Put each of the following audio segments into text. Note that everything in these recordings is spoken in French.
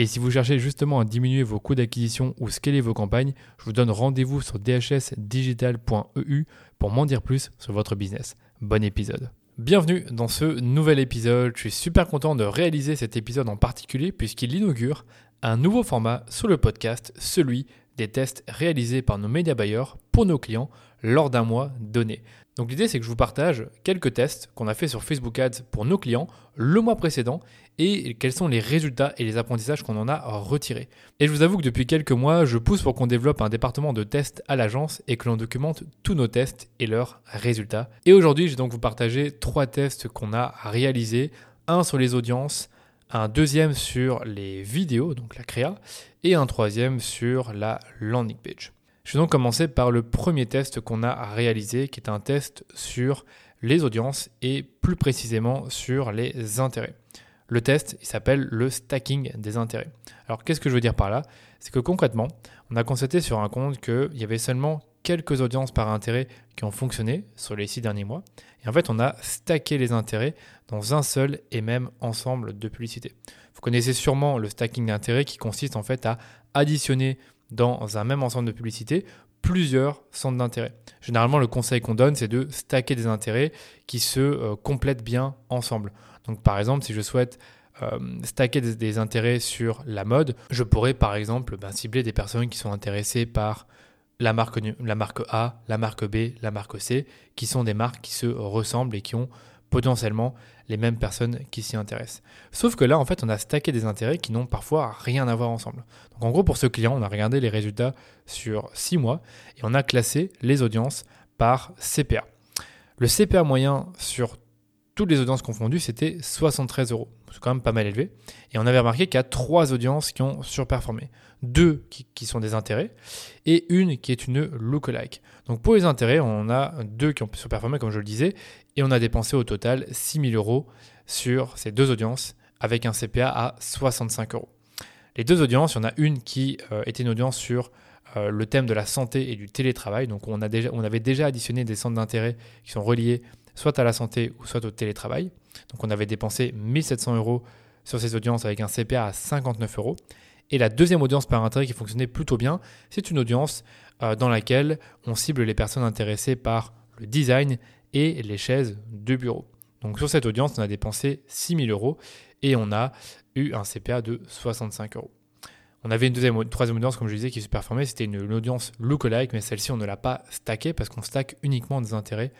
Et si vous cherchez justement à diminuer vos coûts d'acquisition ou scaler vos campagnes, je vous donne rendez-vous sur dhsdigital.eu pour m'en dire plus sur votre business. Bon épisode. Bienvenue dans ce nouvel épisode. Je suis super content de réaliser cet épisode en particulier puisqu'il inaugure un nouveau format sur le podcast, celui des tests réalisés par nos médias buyers pour nos clients lors d'un mois donné. Donc l'idée c'est que je vous partage quelques tests qu'on a fait sur Facebook Ads pour nos clients le mois précédent et quels sont les résultats et les apprentissages qu'on en a retirés. Et je vous avoue que depuis quelques mois, je pousse pour qu'on développe un département de tests à l'agence et que l'on documente tous nos tests et leurs résultats. Et aujourd'hui, je vais donc vous partager trois tests qu'on a réalisés, un sur les audiences, un deuxième sur les vidéos, donc la créa, et un troisième sur la landing page. Je vais donc commencer par le premier test qu'on a réalisé, qui est un test sur les audiences et plus précisément sur les intérêts. Le test, s'appelle le stacking des intérêts. Alors qu'est-ce que je veux dire par là? C'est que concrètement, on a constaté sur un compte qu'il y avait seulement quelques audiences par intérêt qui ont fonctionné sur les six derniers mois. Et en fait, on a stacké les intérêts dans un seul et même ensemble de publicités. Vous connaissez sûrement le stacking d'intérêts qui consiste en fait à additionner dans un même ensemble de publicités plusieurs centres d'intérêt. Généralement, le conseil qu'on donne, c'est de stacker des intérêts qui se euh, complètent bien ensemble. Donc, par exemple, si je souhaite euh, stacker des, intérêts sur la mode, je pourrais par exemple ben, cibler des personnes qui sont intéressées par la marque, la marque A, la marque B, la marque C, qui sont des marques qui se ressemblent et qui ont potentiellement les mêmes personnes qui s'y intéressent. Sauf que là, en fait, on a stacké des intérêts qui n'ont parfois rien à voir ensemble. Donc en gros, pour ce client, on a regardé les résultats sur 6 mois et on a classé les audiences par CPA. Le CPA moyen sur toutes les audiences confondues, c'était 73 euros. C'est quand même pas mal élevé. Et on avait remarqué qu'il y a trois audiences qui ont surperformé. Deux qui, sont des intérêts et une qui est une lookalike. Donc pour les intérêts, on a deux qui ont surperformé, comme je le disais, et on a dépensé au total 6000 euros sur ces deux audiences avec un CPA à 65 euros. Les deux audiences, il y en a une qui euh, était une audience sur euh, le thème de la santé et du télétravail. Donc on, a déjà, on avait déjà additionné des centres d'intérêt qui sont reliés soit à la santé ou soit au télétravail. Donc on avait dépensé 1700 euros sur ces audiences avec un CPA à 59 euros. Et la deuxième audience par intérêt qui fonctionnait plutôt bien, c'est une audience euh, dans laquelle on cible les personnes intéressées par le design et les chaises de bureau. Donc sur cette audience, on a dépensé 6000 euros et on a eu un CPA de 65 euros. On avait une deuxième, troisième audience, comme je disais, qui se performait. C'était une, une, audience lookalike, mais celle-ci, on ne l'a pas stackée parce qu'on stack uniquement des intérêts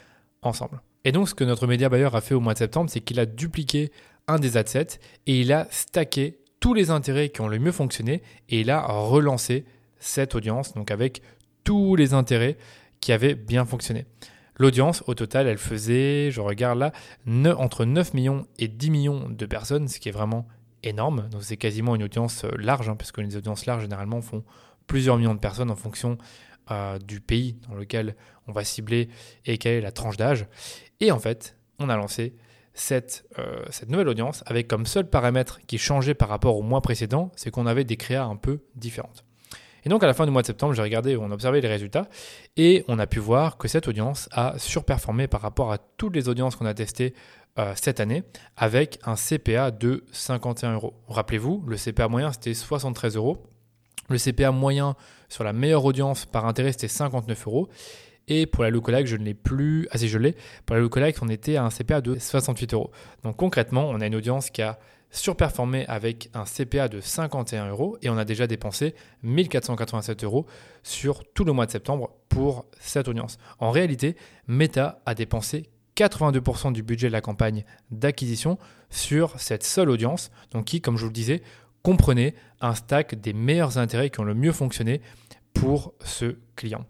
ensemble. Et donc, ce que notre média buyer a fait au mois de septembre, c'est qu'il a dupliqué un des adsets et il a stacké tous les intérêts qui ont le mieux fonctionné et il a relancé cette audience, donc avec tous les intérêts qui avaient bien fonctionné. L'audience, au total, elle faisait, je regarde là, entre 9 millions et 10 millions de personnes, ce qui est vraiment énorme. Donc c'est quasiment une audience euh, large, hein, puisque les audiences larges, généralement, font plusieurs millions de personnes en fonction euh, du pays dans lequel on va cibler et quelle est la tranche d'âge. Et en fait, on a lancé cette, euh, cette nouvelle audience avec comme seul paramètre qui changeait par rapport au mois précédent, c'est qu'on avait des créas un peu différentes. Et donc à la fin du mois de septembre, j'ai regardé, on a observé les résultats et on a pu voir que cette audience a surperformé par rapport à toutes les audiences qu'on a testées euh, cette année avec un CPA de 51 euros. Rappelez-vous, le CPA moyen c'était 73 euros. Le CPA moyen sur la meilleure audience par intérêt c'était 59 euros. Et pour la lookalike, je ne l'ai plus. Ah si, je l'ai. Pour la lookalike, on était à un CPA de 68 euros. Donc concrètement, on a une audience qui a surperformé avec un CPA de 51 euros et on a déjà dépensé 1487 euros sur tout le mois de septembre pour cette audience. En réalité, Meta a dépensé 82% du budget de la campagne d'acquisition sur cette seule audience, donc qui, comme je vous le disais, comprenait un stack des meilleurs intérêts qui ont le mieux fonctionné pour ce client.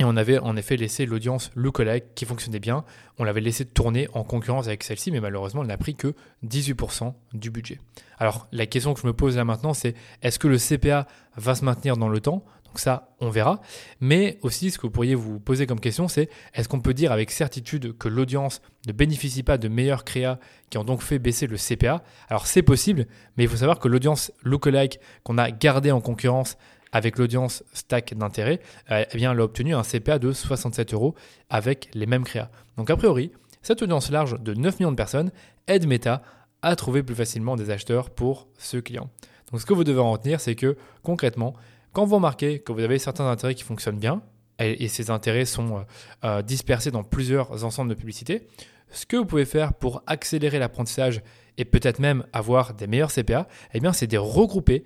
Et on avait en effet laissé l'audience lookalike qui fonctionnait bien. On l'avait laissé tourner en concurrence avec celle-ci, mais malheureusement, elle n'a pris que 18% du budget. Alors, la question que je me pose là maintenant, c'est est-ce que le CPA va se maintenir dans le temps? Donc ça, on verra. Mais aussi, ce que vous pourriez vous poser comme question, c'est est-ce qu'on peut dire avec certitude que l'audience ne bénéficie pas de meilleurs créas qui ont donc fait baisser le CPA Alors, c'est possible, mais il faut savoir que l'audience lookalike qu'on a gardée en concurrence avec l'audience stack d'intérêt, euh, eh elle a obtenu un CPA de 67 euros avec les mêmes créas. Donc, a priori, cette audience large de 9 millions de personnes aide Meta à trouver plus facilement des acheteurs pour ce client. Donc, ce que vous devez en retenir, c'est que concrètement, quand vous remarquez que vous avez certains intérêts qui fonctionnent bien, et, ces intérêts sont euh, euh, dispersés dans plusieurs ensembles de publicité, ce que vous pouvez faire pour accélérer l'apprentissage et peut-être même avoir des meilleurs CPA, eh bien, c'est de regrouper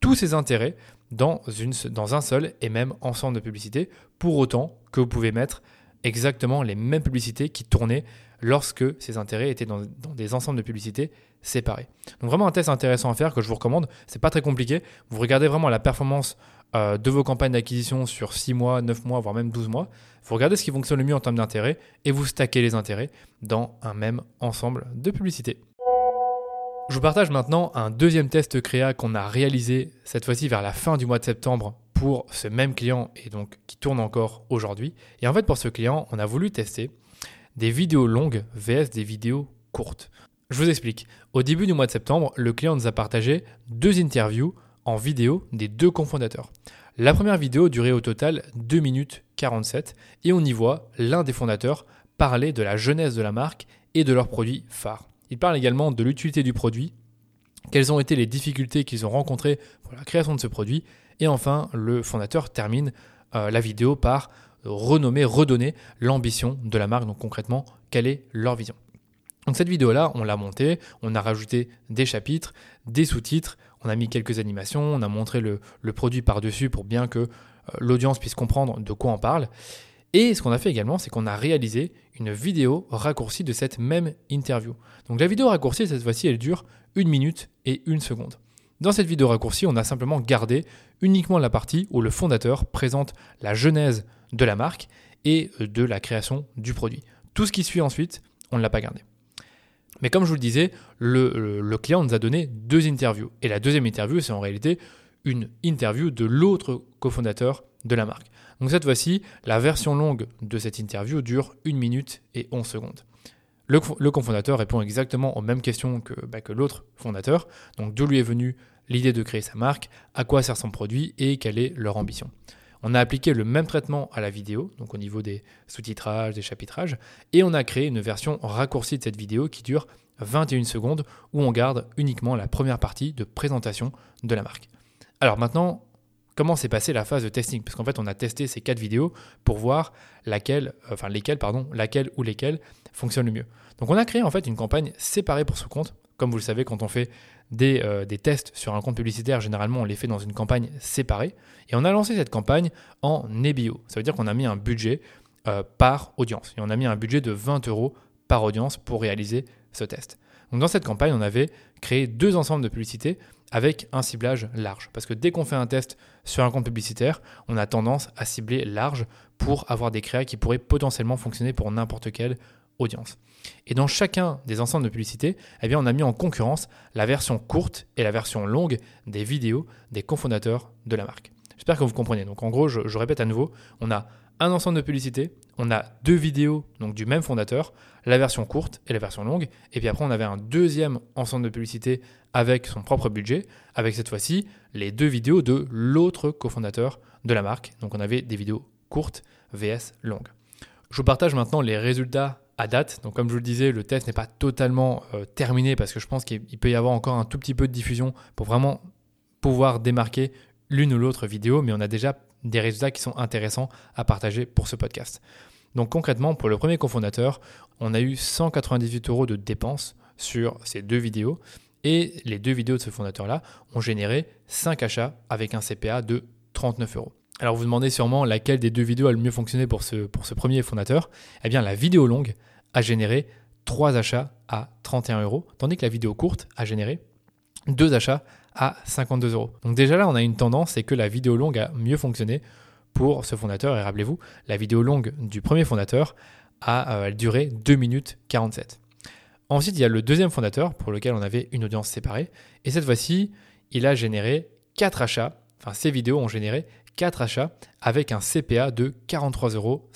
tous ces intérêts dans, une, dans un seul et même ensemble de publicités, pour autant que vous pouvez mettre exactement les mêmes publicités qui tournaient lorsque ces intérêts étaient dans, des ensembles de publicités séparés. Donc vraiment un test intéressant à faire que je vous recommande. C'est pas très compliqué. Vous regardez vraiment la performance euh, de vos campagnes d'acquisition sur 6 mois, 9 mois, voire même 12 mois. Vous regardez ce qui fonctionne le mieux en termes d'intérêt et vous stackez les intérêts dans un même ensemble de publicités. Je vous partage maintenant un deuxième test créa qu'on a réalisé cette fois-ci vers la fin du mois de septembre pour ce même client et donc qui tourne encore aujourd'hui. Et en fait pour ce client, on a voulu tester des vidéos longues vs des vidéos courtes. Je vous explique. Au début du mois de septembre, le client nous a partagé deux interviews en vidéo des deux cofondateurs. La première vidéo durait au total 2 minutes 47 et on y voit l'un des fondateurs parler de la jeunesse de la marque et de leurs produits phares. Il parle également de l'utilité du produit, quelles ont été les difficultés qu'ils ont rencontrées pour la création de ce produit, et enfin le fondateur termine euh, la vidéo par renommer, redonner l'ambition de la marque, donc concrètement, quelle est leur vision. Donc cette vidéo-là, on l'a montée, on a rajouté des chapitres, des sous-titres, on a mis quelques animations, on a montré le, le produit par-dessus pour bien que euh, l'audience puisse comprendre de quoi on parle. Et ce qu'on a fait également, c'est qu'on a réalisé une vidéo raccourcie de cette même interview. Donc la vidéo raccourcie, cette fois-ci, elle dure une minute et une seconde. Dans cette vidéo raccourcie, on a simplement gardé uniquement la partie où le fondateur présente la genèse de la marque et de la création du produit. Tout ce qui suit ensuite, on ne l'a pas gardé. Mais comme je vous le disais, le, le, client nous a donné deux interviews. Et la deuxième interview, c'est en réalité une interview de l'autre cofondateur de la marque. Donc cette fois-ci, la version longue de cette interview dure 1 minute et 11 secondes. Le, cofondateur répond exactement aux mêmes questions que, bah, que l'autre fondateur. Donc d'où lui est venue l'idée de créer sa marque, à quoi sert son produit et quelle est leur ambition. On a appliqué le même traitement à la vidéo, donc au niveau des sous-titrages, des chapitrages, et on a créé une version raccourcie de cette vidéo qui dure 21 secondes où on garde uniquement la première partie de présentation de la marque. Alors maintenant, comment s'est passée la phase de testing? Parce qu'en fait, on a testé ces quatre vidéos pour voir laquelle, lesquelles, pardon, laquelle ou lesquelles fonctionnent le mieux. Donc on a créé en fait une campagne séparée pour ce compte. Comme vous le savez, quand on fait des, euh, tests sur un compte publicitaire, généralement on les fait dans une campagne séparée. Et on a lancé cette campagne en EBO. Ça veut dire qu'on a mis un budget euh, par audience. Et on a mis un budget de 20 euros par audience pour réaliser ce test. Donc dans cette campagne, on avait créé deux ensembles de publicités avec un ciblage large. Parce que dès qu'on fait un test sur un compte publicitaire, on a tendance à cibler large pour avoir des créas qui pourraient potentiellement fonctionner pour n'importe quelle audience. Et dans chacun des ensembles de publicités, eh bien, on a mis en concurrence la version courte et la version longue des vidéos des cofondateurs de la marque. J'espère que vous comprenez. Donc en gros, je répète à nouveau, on a un ensemble de publicités, on a deux vidéos donc du même fondateur, la version courte et la version longue, et puis après on avait un deuxième ensemble de publicités avec son propre budget, avec cette fois-ci les deux vidéos de l'autre cofondateur de la marque. Donc on avait des vidéos courtes vs longues. Je vous partage maintenant les résultats à date. Donc comme je vous le disais, le test n'est pas totalement euh, terminé parce que je pense qu'il peut y avoir encore un tout petit peu de diffusion pour vraiment pouvoir démarquer l'une ou l'autre vidéo, mais on a déjà des résultats qui sont intéressants à partager pour ce podcast. Donc concrètement, pour le premier cofondateur, on a eu 198 euros de dépenses sur ces deux vidéos Et les deux vidéos de ce fondateur-là ont généré 5 achats avec un CPA de 39 euros. Alors vous demandez sûrement laquelle des deux vidéos a le mieux fonctionné pour ce, pour ce premier fondateur. Eh bien la vidéo longue a généré 3 achats à 31 euros, tandis que la vidéo courte a généré 2 achats à 52 euros. Donc déjà là, on a une tendance, c'est que la vidéo longue a mieux fonctionné pour ce fondateur. Et rappelez-vous, la vidéo longue du premier fondateur a euh, duré 2 minutes 47. Ensuite, il y a le deuxième fondateur pour lequel on avait une audience séparée. Et cette fois-ci, il a généré 4 achats, enfin ces vidéos ont généré 4 achats avec un CPA de 43,55 euros.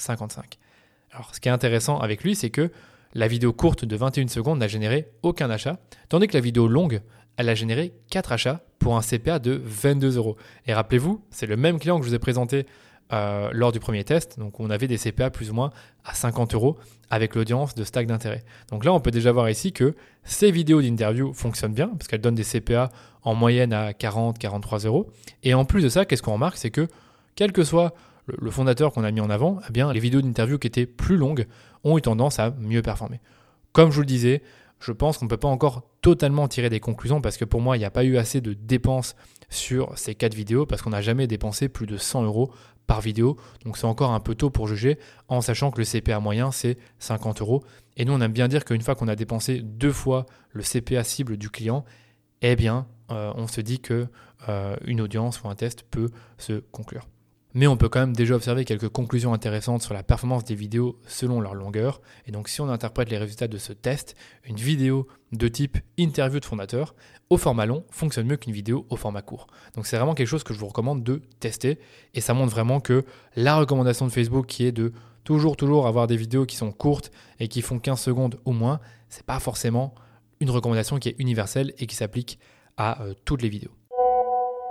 Alors ce qui est intéressant avec lui, c'est que la vidéo courte de 21 secondes n'a généré aucun achat, tandis que la vidéo longue, elle a généré 4 achats pour un CPA de 22 euros. Et rappelez-vous, c'est le même client que je vous ai présenté euh, lors du premier test. Donc on avait des CPA plus ou moins à 50 euros avec l'audience de stack d'intérêt. Donc là, on peut déjà voir ici que ces vidéos d'interview fonctionnent bien parce qu'elles donnent des CPA en moyenne à 40-43 euros. Et en plus de ça, qu'est-ce qu'on remarque? C'est que quel que soit le fondateur qu'on a mis en avant, eh les vidéos d'interview qui étaient plus longues ont eu tendance à mieux performer. Comme je vous le disais, je pense qu'on ne peut pas encore totalement tirer des conclusions parce que pour moi, il n'y a pas eu assez de dépenses sur ces quatre vidéos parce qu'on n'a jamais dépensé plus de 100 euros par vidéo. Donc c'est encore un peu tôt pour juger en sachant que le CPA moyen c'est 50 euros. Et nous on aime bien dire qu'une fois qu'on a dépensé deux fois le CPA cible du client, eh bien euh, on se dit que euh, une audience ou un test peut se conclure. Mais on peut quand même déjà observer quelques conclusions intéressantes sur la performance des vidéos selon leur longueur. Et donc si on interprète les résultats de ce test, une vidéo de type interview de fondateur au format long fonctionne mieux qu'une vidéo au format court. Donc c'est vraiment quelque chose que je vous recommande de tester. Et ça montre vraiment que la recommandation de Facebook qui est de toujours, toujours avoir des vidéos qui sont courtes et qui font 15 secondes ou moins, c'est pas forcément une recommandation qui est universelle et qui s'applique à euh, toutes les vidéos.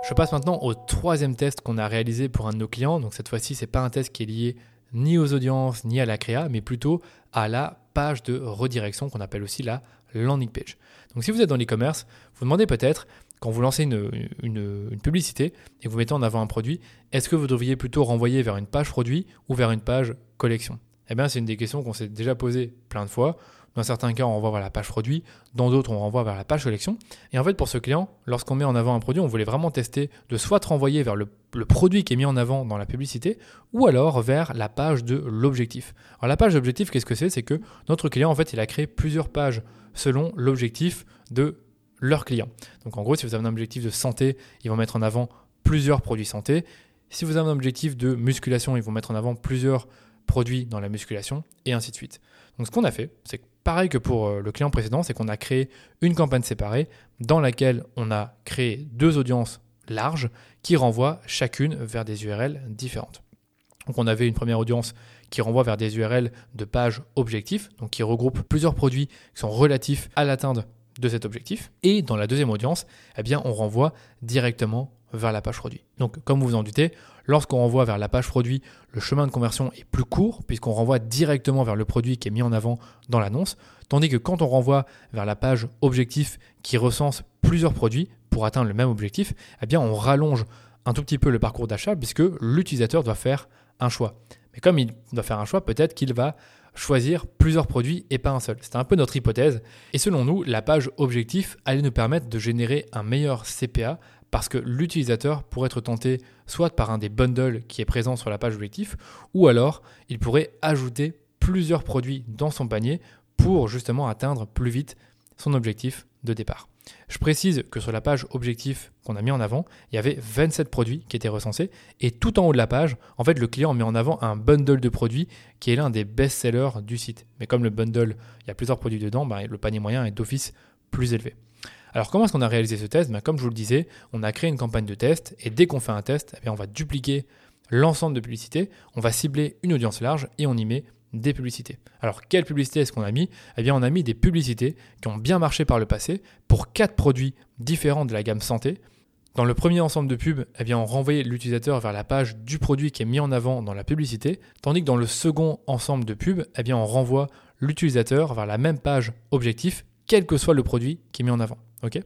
Je passe maintenant au troisième test qu'on a réalisé pour un de nos clients. Donc cette fois-ci, ce n'est pas un test qui est lié ni aux audiences ni à la créa, mais plutôt à la page de redirection qu'on appelle aussi la landing page. Donc si vous êtes dans l'e-commerce, vous demandez peut-être, quand vous lancez une, une, publicité et vous mettez en avant un produit, est-ce que vous devriez plutôt renvoyer vers une page produit ou vers une page collection? Eh bien c'est une des questions qu'on s'est déjà posées plein de fois. Dans certains cas, on renvoie vers la page produit, dans d'autres, on renvoie vers la page collection. Et en fait, pour ce client, lorsqu'on met en avant un produit, on voulait vraiment tester de soit renvoyer vers le, produit qui est mis en avant dans la publicité, ou alors vers la page de l'objectif. Alors la page d'objectif, qu'est-ce que c'est? C'est que notre client, en fait, il a créé plusieurs pages selon l'objectif de leur client. Donc en gros, si vous avez un objectif de santé, ils vont mettre en avant plusieurs produits santé. Si vous avez un objectif de musculation, ils vont mettre en avant plusieurs produits dans la musculation, et ainsi de suite. Donc ce qu'on a fait, c'est pareil que pour euh, le client précédent, c'est qu'on a créé une campagne séparée dans laquelle on a créé deux audiences larges qui renvoient chacune vers des URL différentes. Donc on avait une première audience qui renvoie vers des URL de pages objectifs, donc qui regroupe plusieurs produits qui sont relatifs à l'atteinte de cet objectif. Et dans la deuxième audience, eh bien, on renvoie directement vers la page produit. Donc, comme vous vous en doutez, lorsqu'on renvoie vers la page produit, le chemin de conversion est plus court puisqu'on renvoie directement vers le produit qui est mis en avant dans l'annonce, tandis que quand on renvoie vers la page objectif qui recense plusieurs produits pour atteindre le même objectif, eh bien, on rallonge un tout petit peu le parcours d'achat puisque l'utilisateur doit faire un choix. Mais comme il doit faire un choix, peut-être qu'il va choisir plusieurs produits et pas un seul. C'était un peu notre hypothèse. Et selon nous, la page objectif allait nous permettre de générer un meilleur CPA parce que l'utilisateur pourrait être tenté soit par un des bundles qui est présent sur la page objectif, ou alors il pourrait ajouter plusieurs produits dans son panier pour justement atteindre plus vite son objectif de départ. Je précise que sur la page objectif qu'on a mis en avant, il y avait 27 produits qui étaient recensés et tout en haut de la page, en fait, le client met en avant un bundle de produits qui est l'un des best-sellers du site. Mais comme le bundle, il y a plusieurs produits dedans, bah, le panier moyen est d'office plus élevé. Alors comment est-ce qu'on a réalisé ce test? Bah, Comme je vous le disais, on a créé une campagne de test et dès qu'on fait un test, eh on va dupliquer l'ensemble de publicités, on va cibler une audience large et on y met des publicités. Alors, quelle publicité est-ce qu'on a mis? Eh bien, on a mis des publicités qui ont bien marché par le passé pour quatre produits différents de la gamme santé. Dans le premier ensemble de pubs, eh bien, on renvoyait l'utilisateur vers la page du produit qui est mis en avant dans la publicité, tandis que dans le second ensemble de pubs, eh bien, on renvoie l'utilisateur vers la même page objectif, quel que soit le produit qui est mis en avant. Ok?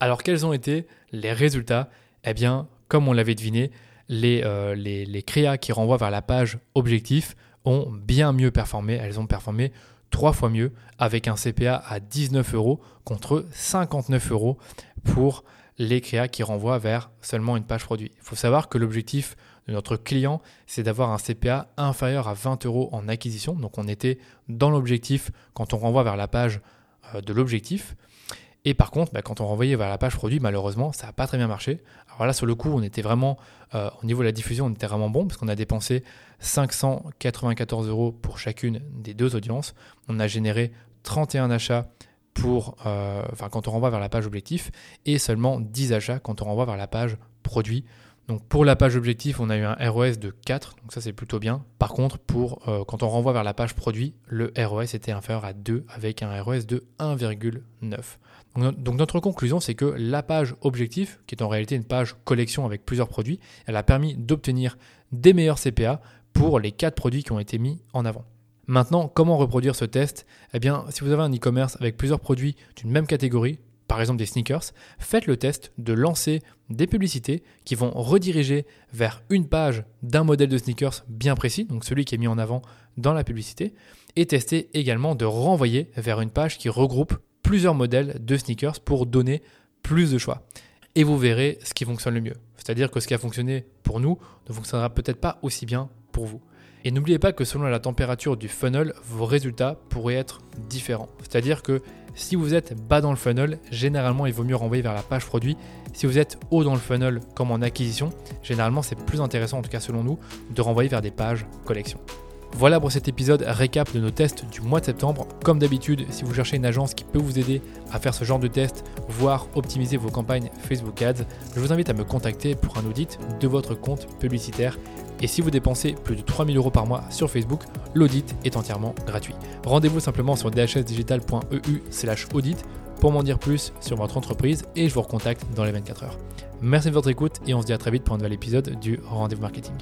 Alors, quels ont été les résultats? Eh bien, comme on l'avait deviné, les, euh, les créas qui renvoient vers la page objectif ont bien mieux performé. Elles ont performé trois fois mieux avec un CPA à 19 euros contre 59 euros pour les créas qui renvoient vers seulement une page produit. Il faut savoir que l'objectif de notre client, c'est d'avoir un CPA inférieur à 20 euros en acquisition. Donc on était dans l'objectif quand on renvoie vers la page euh, de l'objectif. Et par contre, bah, quand on renvoyait vers la page produit, malheureusement, ça n'a pas très bien marché. Alors là, sur le coup, on était vraiment, euh, au niveau de la diffusion, on était vraiment bon parce qu'on a dépensé 594 euros pour chacune des deux audiences. On a généré 31 achats pour, euh, quand on renvoie vers la page objectif et seulement 10 achats quand on renvoie vers la page produit. Donc pour la page objectif, on a eu un ROS de 4, donc ça c'est plutôt bien. Par contre, pour euh, quand on renvoie vers la page produit, le ROS était inférieur à 2 avec un ROS de 1,9. Donc, notre conclusion, c'est que la page objectif, qui est en réalité une page collection avec plusieurs produits, elle a permis d'obtenir des meilleurs CPA pour les 4 produits qui ont été mis en avant. Maintenant, comment reproduire ce test? Eh bien, si vous avez un e-commerce avec plusieurs produits d'une même catégorie, par exemple des sneakers, faites le test de lancer des publicités qui vont rediriger vers une page d'un modèle de sneakers bien précis, donc celui qui est mis en avant dans la publicité, et testez également de renvoyer vers une page qui regroupe plusieurs modèles de sneakers pour donner plus de choix. Et vous verrez ce qui fonctionne le mieux. C'est-à-dire que ce qui a fonctionné pour nous ne fonctionnera peut-être pas aussi bien pour vous. Et n'oubliez pas que selon la température du funnel, vos résultats pourraient être différents. C'est-à-dire que si vous êtes bas dans le funnel, généralement il vaut mieux renvoyer vers la page produit. Si vous êtes haut dans le funnel, comme en acquisition, généralement c'est plus intéressant, en tout cas selon nous, de renvoyer vers des pages collection. Voilà pour cet épisode récap de nos tests du mois de septembre. Comme d'habitude, si vous cherchez une agence qui peut vous aider à faire ce genre de test, voire optimiser vos campagnes Facebook Ads, je vous invite à me contacter pour un audit de votre compte publicitaire. Et si vous dépensez plus de 3000 euros par mois sur Facebook, l'audit est entièrement gratuit. Rendez-vous simplement sur dhsdigital.eu slash audit pour m'en dire plus sur votre entreprise et je vous recontacte dans les 24 heures. Merci de votre écoute et on se dit à très vite pour un nouvel épisode du Rendez-vous Marketing.